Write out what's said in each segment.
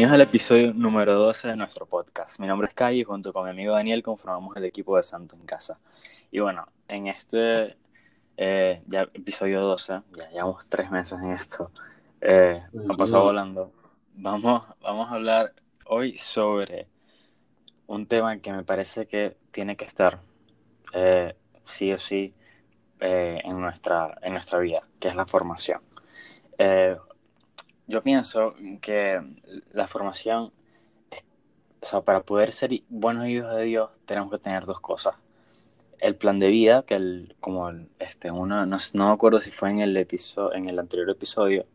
Bienvenidos al episodio número 12 de nuestro podcast. Mi nombre es Kai y junto con mi amigo Daniel conformamos el equipo de Santo en Casa. Y bueno, en este eh, ya episodio 12, ya llevamos tres meses en esto, eh, ha pasado volando. Vamos, vamos a hablar hoy sobre un tema que me parece que tiene que estar eh, sí o sí eh, en, nuestra, en nuestra vida, que es la formación. Yo pienso que la formación, o sea, para poder ser buenos hijos de Dios, tenemos que tener dos cosas. El plan de vida, que el, como este, uno, no, no me acuerdo si fue en el, episodio, en el anterior episodio,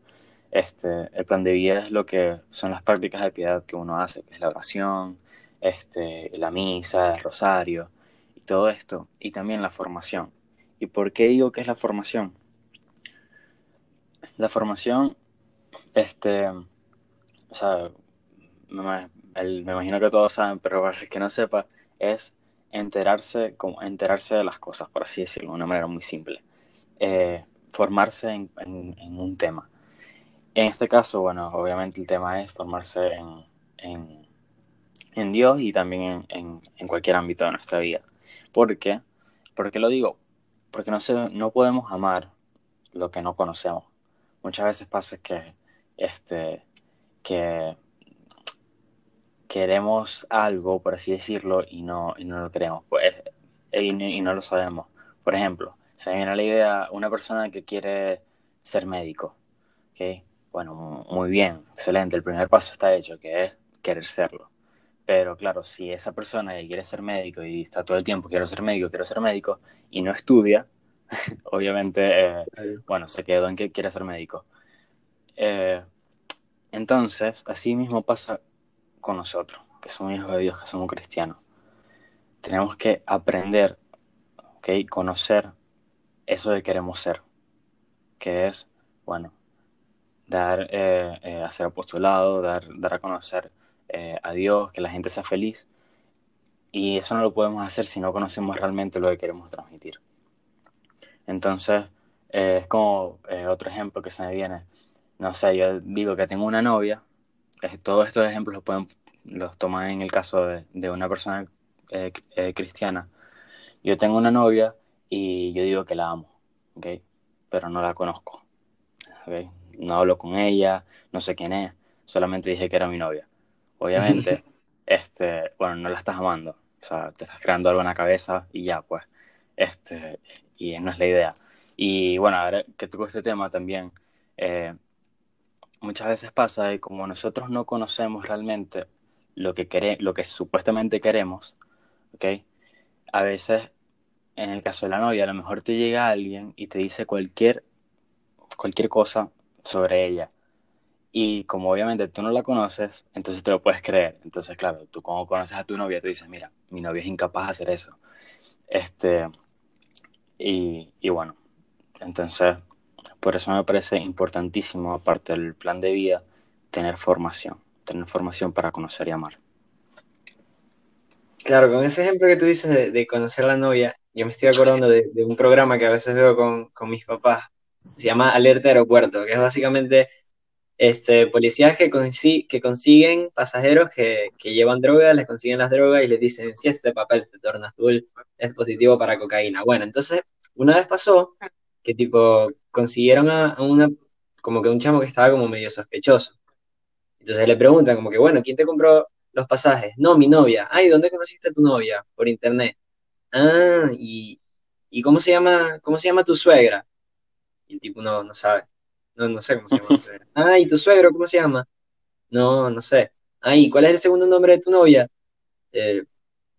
este, el plan de vida es lo que son las prácticas de piedad que uno hace, que es la oración, este, la misa, el rosario y todo esto, y también la formación. ¿Y por qué digo que es la formación? La formación este, o sea, me, me, imagino que todos saben, pero para el que no sepa, es enterarse, como enterarse de las cosas, por así decirlo, de una manera muy simple. Eh, formarse en, en, un tema. En este caso, bueno, obviamente el tema es formarse en, en Dios y también en, cualquier ámbito de nuestra vida. ¿Por qué? ¿Por lo digo? Porque no, se, no podemos amar lo que no conocemos. Muchas veces pasa que este, que queremos algo, por así decirlo, y no, y no lo queremos, pues, y, no lo sabemos. Por ejemplo, se me viene la idea una persona que quiere ser médico, ¿ok? Bueno, muy bien, excelente, el primer paso está hecho, que es querer serlo. Pero claro, si esa persona que quiere ser médico y está todo el tiempo, quiero ser médico, quiero ser médico, y no estudia, obviamente, eh, bueno, se quedó en que quiere ser médico. Eh, entonces, así mismo pasa con nosotros, que somos hijos de Dios, que somos cristianos. Tenemos que aprender, ¿okay? conocer eso que queremos ser, que es, bueno, dar, eh, eh, hacer apostolado, dar, dar a conocer a Dios, que la gente sea feliz. Y eso no lo podemos hacer si no conocemos realmente lo que queremos transmitir. Entonces, es como otro ejemplo que se me viene no sé, yo digo que tengo una novia, todos estos ejemplos los, pueden, los toman en el caso de, una persona eh, eh, cristiana. Yo tengo una novia y yo digo que la amo, ¿ok? Pero no la conozco, ¿ok? No hablo con ella, no sé quién es, solamente dije que era mi novia. Obviamente, este, bueno, no la estás amando, o sea, te estás creando algo en la cabeza y ya, pues, este, y no es la idea. Y bueno, ahora que toco este tema también, eh, muchas veces pasa y como nosotros no conocemos realmente lo que, quere lo que supuestamente queremos, ¿ok? A veces, en el caso de la novia, a lo mejor te llega alguien y te dice cualquier, cualquier cosa sobre ella. Y como obviamente tú no la conoces, entonces te lo puedes creer. Entonces, claro, tú como conoces a tu novia, tú dices, mira, mi novia es incapaz de hacer eso. Este, y, y bueno, entonces por eso me parece importantísimo, aparte del plan de vida, tener formación, tener formación para conocer y amar. Claro, con ese ejemplo que tú dices de, conocer a la novia, yo me estoy acordando de, un programa que a veces veo con, mis papás, se llama Alerta Aeropuerto, que es básicamente este, policías que, que consiguen pasajeros que, que, llevan drogas, les consiguen las drogas y les dicen, si este papel se torna azul, es positivo para cocaína. Bueno, entonces, una vez pasó que tipo consiguieron a, una, como que un chamo que estaba como medio sospechoso. Entonces le preguntan como que, bueno, ¿quién te compró los pasajes? No, mi novia. Ay, ¿dónde conociste a tu novia? Por internet. Ah, y, ¿y cómo se llama, cómo se llama tu suegra? Y el tipo no, no sabe. No, no sé cómo se llama tu suegra. Ah, ¿y tu suegro cómo se llama? No, no sé. Ay, ¿cuál es el segundo nombre de tu novia? Eh,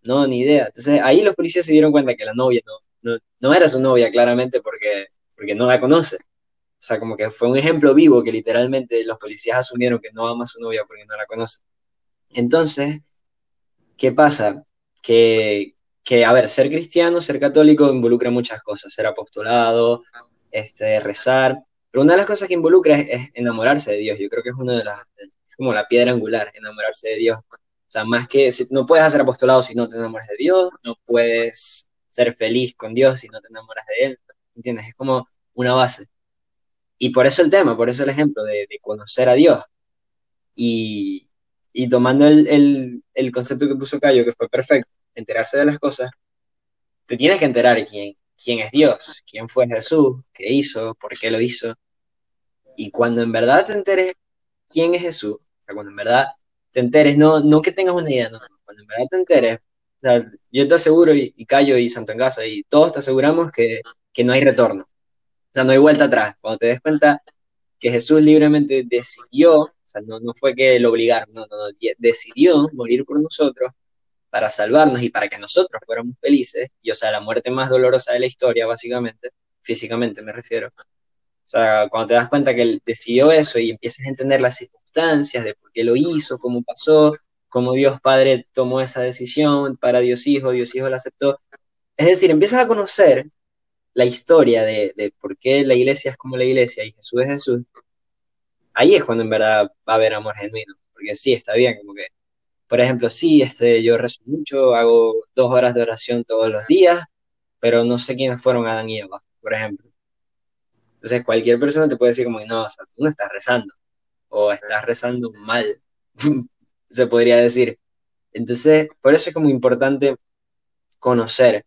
no, ni idea. Entonces ahí los policías se dieron cuenta que la novia no, no, no era su novia, claramente, porque porque no la conoce. O sea, como que fue un ejemplo vivo que literalmente los policías asumieron que no ama a su novia porque no la conoce. Entonces, ¿qué pasa? Que, que, a ver, ser cristiano, ser católico involucra muchas cosas, ser apostolado, este, rezar, pero una de las cosas que involucra es, enamorarse de Dios. Yo creo que es una de las, es como la piedra angular, enamorarse de Dios. O sea, más que, no puedes hacer apostolado si no te enamoras de Dios, no puedes ser feliz con Dios si no te enamoras de Él, ¿entiendes? Es como una base. Y por eso el tema, por eso el ejemplo de, conocer a Dios. Y, Y tomando el, el, concepto que puso Cayo, que fue perfecto, enterarse de las cosas, te tienes que enterar quién, quién es Dios, quién fue Jesús, qué hizo, por qué lo hizo. Y cuando en verdad te enteres quién es Jesús, cuando en verdad te enteres, no, no que tengas una idea, no, cuando en verdad te enteres, yo te aseguro, y, y Cayo y Santo en Casa, y todos te aseguramos que, que no hay retorno. O sea, no hay vuelta atrás. Cuando te des cuenta que Jesús libremente decidió, o sea, no, no fue que lo obligaron, no, no, no, decidió morir por nosotros para salvarnos y para que nosotros fuéramos felices, y o sea, la muerte más dolorosa de la historia, básicamente, físicamente me refiero. O sea, cuando te das cuenta que él decidió eso y empiezas a entender las circunstancias de por qué lo hizo, cómo pasó, cómo Dios Padre tomó esa decisión para Dios Hijo, Dios Hijo la aceptó. Es decir, empiezas a conocer la historia de, de, por qué la iglesia es como la iglesia y Jesús es Jesús, ahí es cuando en verdad va a haber amor genuino. Porque sí, está bien, como que, por ejemplo, sí, este, yo rezo mucho, hago dos horas de oración todos los días, pero no sé quiénes fueron Adán y Eva, por ejemplo. Entonces, cualquier persona te puede decir como, no, o sea, tú no estás rezando, o estás rezando mal, se podría decir. Entonces, por eso es como importante conocer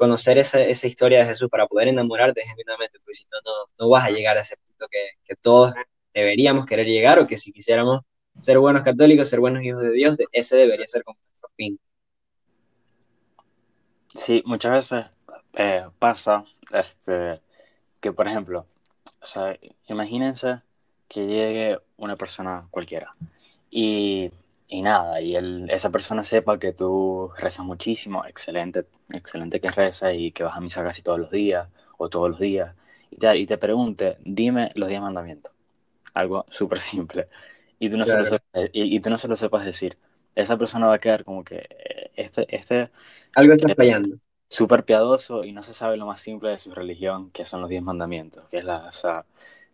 conocer esa, esa, historia de Jesús para poder enamorarte genuinamente, porque si no, no, vas a llegar a ese punto que, que, todos deberíamos querer llegar o que si quisiéramos ser buenos católicos, ser buenos hijos de Dios, ese debería ser como nuestro fin. Sí, muchas veces eh, pasa este, que, por ejemplo, o sea, imagínense que llegue una persona cualquiera y y nada, y esa persona sepa que tú rezas muchísimo, excelente, excelente que rezas y que vas a misa casi todos los días o todos los días, y te, y te pregunte, dime los diez mandamientos. Algo súper simple. Y tú, no se lo sepas, y, tú no se lo sepas decir. Esa persona va a quedar como que eh, este... este Algo está fallando. Súper piadoso y no se sabe lo más simple de su religión, que son los diez mandamientos, que es la... O sea,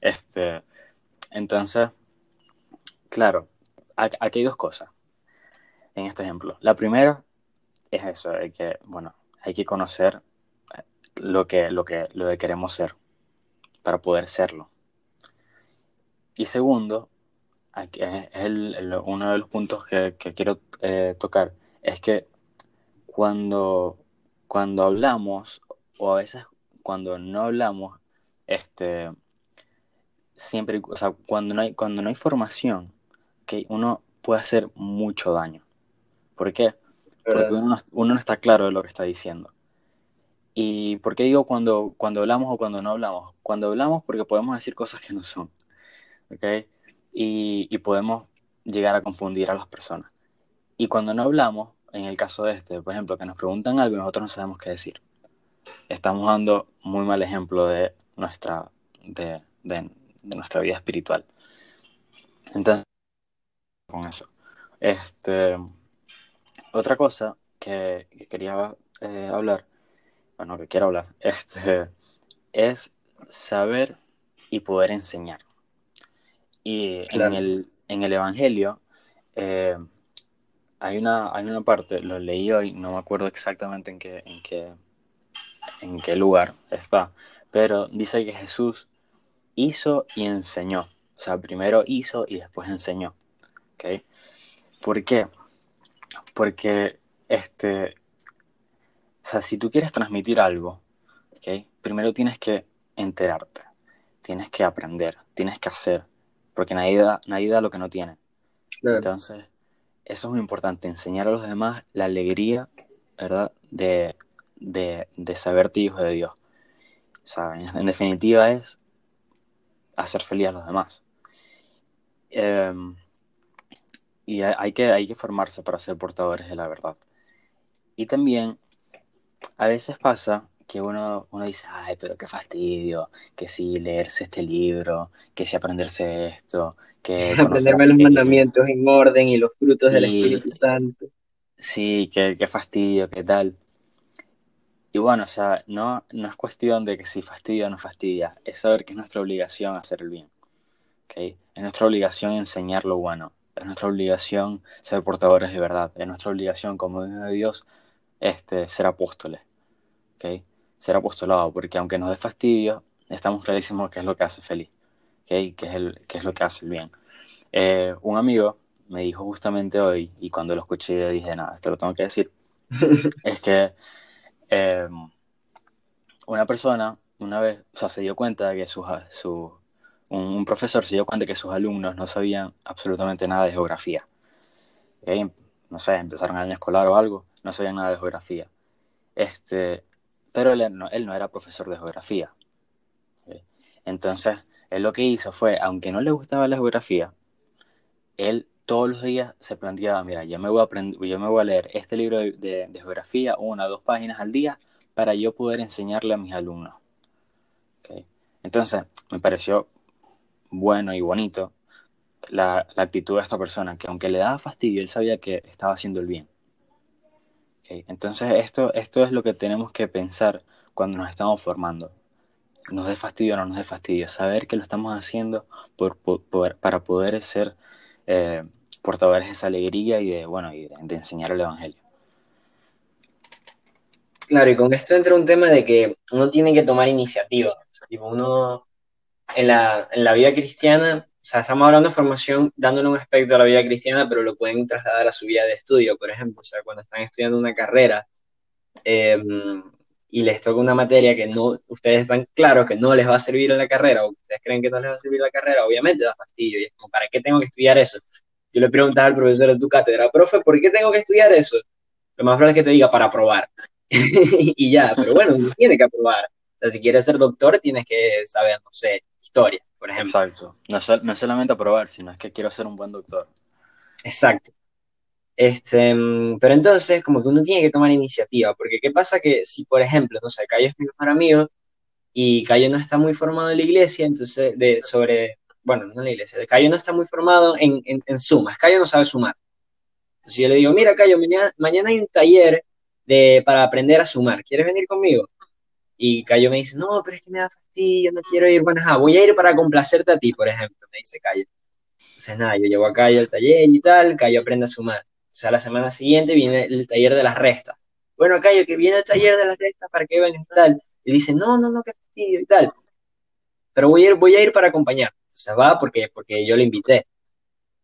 este, entonces, claro, aquí hay dos cosas en este ejemplo. La primera es eso, hay que, bueno, hay que conocer lo que, lo que, lo que queremos ser para poder serlo. Y segundo, es el, uno de los puntos que, quiero eh, tocar, es que cuando, cuando hablamos, o a veces cuando no hablamos, este, siempre, o sea, cuando no hay, cuando no hay formación, que uno puede hacer mucho daño. ¿Por qué? Porque uno no, está claro de lo que está diciendo. ¿Y por qué digo cuando, cuando hablamos o cuando no hablamos? Cuando hablamos porque podemos decir cosas que no son. ¿Ok? Y, y podemos llegar a confundir a las personas. Y cuando no hablamos, en el caso de este, por ejemplo, que nos preguntan algo y nosotros no sabemos qué decir. Estamos dando muy mal ejemplo de nuestra, de, de, de nuestra vida espiritual. Entonces, con eso. Este, otra cosa que, quería eh, hablar, bueno, que quiero hablar, este, es saber y poder enseñar. Y en, el, en el Evangelio eh, hay, una, hay una parte, lo leí hoy, no me acuerdo exactamente en qué, en qué, en qué lugar está, pero dice que Jesús hizo y enseñó. O sea, primero hizo y después enseñó. ¿Okay? ¿Por qué? Porque, este, o sea, si tú quieres transmitir algo, ¿okay? primero tienes que enterarte, tienes que aprender, tienes que hacer, porque nadie da, nadie da lo que no tiene. Entonces, eso es muy importante, enseñar a los demás la alegría, ¿verdad? De, de, de saberte hijo de Dios. O sea, en, definitiva es hacer feliz a los demás. Eh, y hay que, hay que formarse para ser portadores de la verdad. Y también, a veces pasa que uno, uno dice, ay, pero qué fastidio, que si leerse este libro, que si aprenderse esto, que... Aprenderme los mandamientos en orden y los frutos del Espíritu Santo. Sí, qué, qué fastidio, qué tal. Y bueno, o sea, no, no es cuestión de que si fastidia o no fastidia, es saber que es nuestra obligación hacer el bien. ¿okay? Es nuestra obligación enseñar lo bueno es nuestra obligación ser portadores de verdad, es nuestra obligación como hijos de Dios este, ser apóstoles, ¿okay? ser apostolado, porque aunque nos dé fastidio, estamos clarísimos que es lo que hace feliz, ¿okay? que, es el, que es lo que hace el bien. Eh, un amigo me dijo justamente hoy, y cuando lo escuché dije, nada, esto lo tengo que decir, es que em, una persona una vez, o sea, se dio cuenta de que su, un, profesor se dio cuenta que sus alumnos no sabían absolutamente nada de geografía. No sé, empezaron año escolar o algo, no sabían nada de geografía. Este, pero él no, él no era profesor de geografía. Entonces, él lo que hizo fue, aunque no le gustaba la geografía, él todos los días se planteaba, mira, yo me voy a, aprender, yo me voy a leer este libro de, geografía, una o dos páginas al día, para yo poder enseñarle a mis alumnos. Entonces, me pareció bueno y bonito la, actitud de esta persona, que aunque le daba fastidio, él sabía que estaba haciendo el bien. Entonces, esto, esto es lo que tenemos que pensar cuando nos estamos formando. Nos dé fastidio o no nos dé fastidio. Saber que lo estamos haciendo por, para poder ser eh, portadores de esa alegría y de, bueno, y de, enseñar el Evangelio. Claro, y con esto entra un tema de que uno tiene que tomar iniciativa. uno en la, en la vida cristiana, o sea, estamos hablando de formación dándole un aspecto a la vida cristiana, pero lo pueden trasladar a su vida de estudio, por ejemplo. O sea, cuando están estudiando una carrera em, y les toca una materia que no, ustedes están claros que no les va a servir en la carrera, o ustedes creen que no les va a servir la carrera, obviamente da fastidio. Y es como, ¿para qué tengo que estudiar eso? Yo le preguntas al profesor de tu cátedra, profe, ¿por qué tengo que estudiar eso? Lo más probable es que te diga para aprobar. y ya, pero bueno, uno tiene que aprobar. O sea, si quieres ser doctor, tienes que saber, no sé, historia, por ejemplo. Exacto. No, no es solamente aprobar, sino es que quiero ser un buen doctor. Exacto. Este, pero entonces, como que uno tiene que tomar iniciativa, porque ¿qué pasa? Que si, por ejemplo, no sé, Cayo es mi mejor amigo y Cayo no está muy formado en la iglesia, entonces, de, sobre, bueno, no en la iglesia, Cayo no está muy formado en, en, sumas, Cayo no sabe sumar. Entonces yo le digo, mira, Cayo, mañana, mañana hay un taller de, para aprender a sumar, ¿quieres venir conmigo? Y Cayo me dice, no, pero es que me da fastidio, no quiero ir. Bueno, voy a ir para complacerte a ti, por ejemplo, me dice Cayo. Entonces, nada, yo llevo a Cayo al taller y tal, Cayo aprende a sumar. O sea, la semana siguiente viene el taller de las restas. Bueno, Cayo, que viene el taller de las restas para que vengas y tal. Y dice, no, no, no, qué fastidio y tal. Pero voy a ir, voy a ir para acompañar. Sea, va porque, porque yo le invité.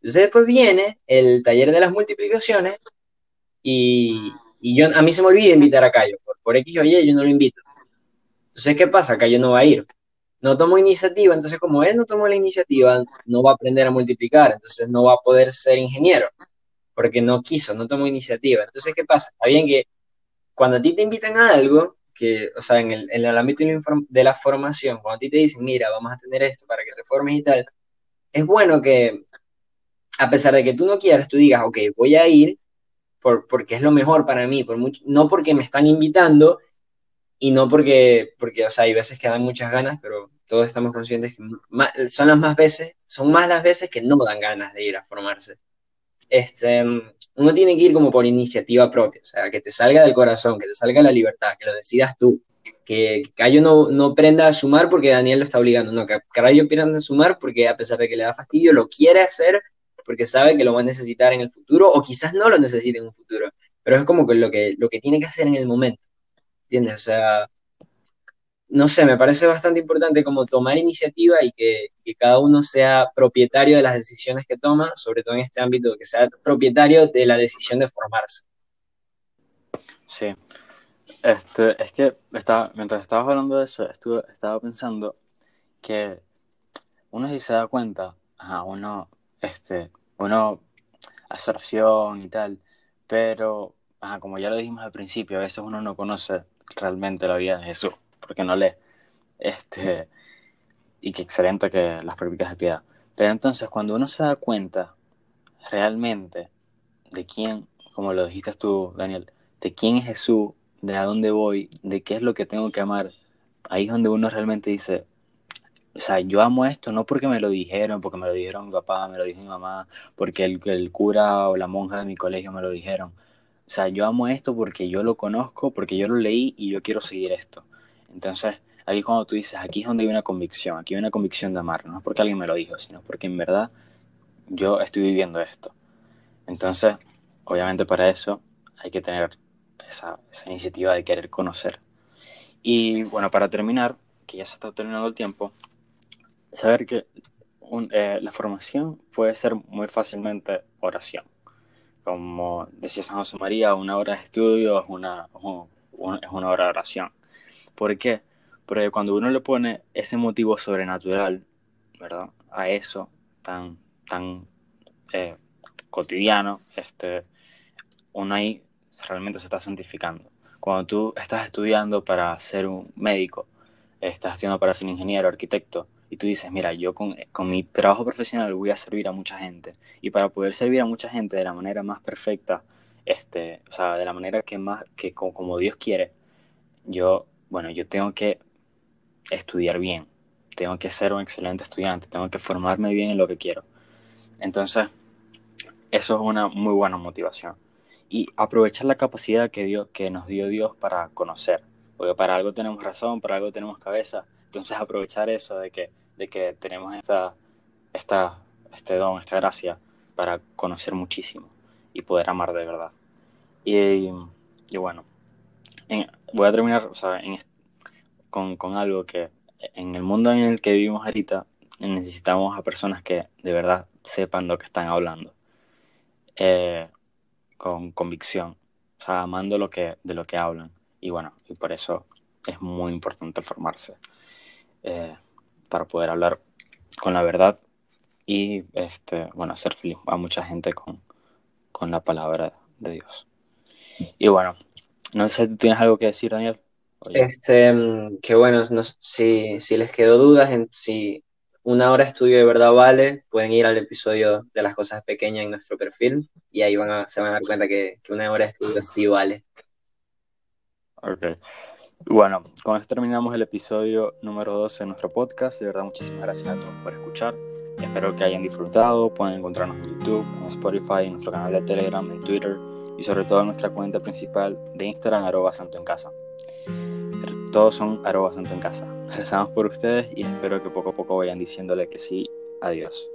Entonces después viene el taller de las multiplicaciones y, y yo, a mí se me olvida invitar a Cayo. Por, por X o Y yo no lo invito. Entonces, ¿qué pasa? Cayo no va a ir. No tomó iniciativa, entonces como él no tomó la iniciativa, no va a aprender a multiplicar, entonces no va a poder ser ingeniero, porque no quiso, no tomó iniciativa. Entonces, ¿qué pasa? Está bien que cuando a ti te invitan a algo, que, o sea, en el, en el ámbito de la formación, cuando a ti te dicen, mira, vamos a tener esto para que te formes y tal, es bueno que, a pesar de que tú no quieras, tú digas, ok, voy a ir por, porque es lo mejor para mí, por mucho, no porque me están invitando y no porque, porque, o sea, hay veces que dan muchas ganas, pero todos estamos conscientes que son las más veces, son más las veces que no dan ganas de ir a formarse. Este, uno tiene que ir como por iniciativa propia, o sea, que te salga del corazón, que te salga la libertad, que lo decidas tú. Que, que Cayo no, no prenda a sumar porque Daniel lo está obligando, no, que Cayo prenda a sumar porque a pesar de que le da fastidio, lo quiere hacer porque sabe que lo va a necesitar en el futuro o quizás no lo necesite en un futuro, pero es como que lo que, lo que tiene que hacer en el momento. ¿Entiendes? O sea, no sé, me parece bastante importante como tomar iniciativa y que, cada uno sea propietario de las decisiones que toma, sobre todo en este ámbito, que sea propietario de la decisión de formarse. Sí. Este, es que estaba, mientras estabas hablando de eso, estuve, estaba pensando que uno si se da cuenta, ajá, uno, este, uno hace oración y tal, pero, ajá, como ya lo dijimos al principio, a veces uno no conoce realmente la vida de Jesús, porque no lee. Este, y qué excelente que las prácticas de piedad. Pero entonces, cuando uno se da cuenta realmente de quién, como lo dijiste tú, Daniel, de quién es Jesús, de a dónde voy, de qué es lo que tengo que amar, ahí es donde uno realmente dice, o sea, yo amo esto no porque me lo dijeron, porque me lo dijeron mi papá, me lo dijo mi mamá, porque el, el cura o la monja de mi colegio me lo dijeron, sea, yo amo esto porque yo lo conozco, porque yo lo leí y yo quiero seguir esto. Entonces, aquí cuando tú dices, aquí es donde hay una convicción, aquí hay una convicción de amar, no es porque alguien me lo dijo, sino porque en verdad yo estoy viviendo esto. Entonces, obviamente para eso hay que tener esa, esa iniciativa de querer conocer. Y bueno, para terminar, que ya se está terminando el tiempo, saber que eh, la formación puede ser muy fácilmente oración. Como decía San José María, una hora de estudio es una, es una hora de oración. ¿Por qué? Porque cuando uno le pone ese motivo sobrenatural, ¿verdad? A eso tan, tan eh, cotidiano, este, uno ahí realmente se está santificando. Cuando tú estás estudiando para ser un médico, estás estudiando para ser ingeniero, arquitecto, y tú dices, mira, yo con, con, mi trabajo profesional voy a servir a mucha gente. Y para poder servir a mucha gente de la manera más perfecta, este, o sea, de la manera que más, que como, como Dios quiere, yo, bueno, yo tengo que estudiar bien, tengo que ser un excelente estudiante, tengo que formarme bien en lo que quiero. Entonces, eso es una muy buena motivación. Y aprovechar la capacidad que, Dios, que nos dio Dios para conocer. Porque para algo tenemos razón, para algo tenemos cabeza. Entonces aprovechar eso de que, de que tenemos esta, esta, este don, esta gracia para conocer muchísimo y poder amar de verdad. Y, y bueno, voy a terminar o sea, con, con algo que en el mundo en el que vivimos ahorita necesitamos a personas que de verdad sepan lo que están hablando. Eh, con convicción, o sea, amando lo que, de lo que hablan. Y bueno, y por eso es muy importante formarse eh, para poder hablar con la verdad y este, bueno, hacer feliz a mucha gente con, con la palabra de Dios. Y bueno, no sé, ¿tú tienes algo que decir, Daniel? Este, mm, que bueno, si, si les quedó dudas en si una hora de estudio de verdad vale, pueden ir al episodio de las cosas pequeñas en nuestro perfil y ahí van a, se van a dar cuenta que, una hora de estudio sí vale. Ok. Bueno, con esto terminamos el episodio número 12 de nuestro podcast. De verdad, muchísimas gracias a todos por escuchar. Espero que hayan disfrutado. Pueden encontrarnos en YouTube, en Spotify, en nuestro canal de Telegram, en Twitter y sobre todo en nuestra cuenta principal de Instagram, arroba santo en casa. Todos son arroba santo en casa. Rezamos por ustedes y espero que poco a poco vayan diciéndole que sí. Adiós.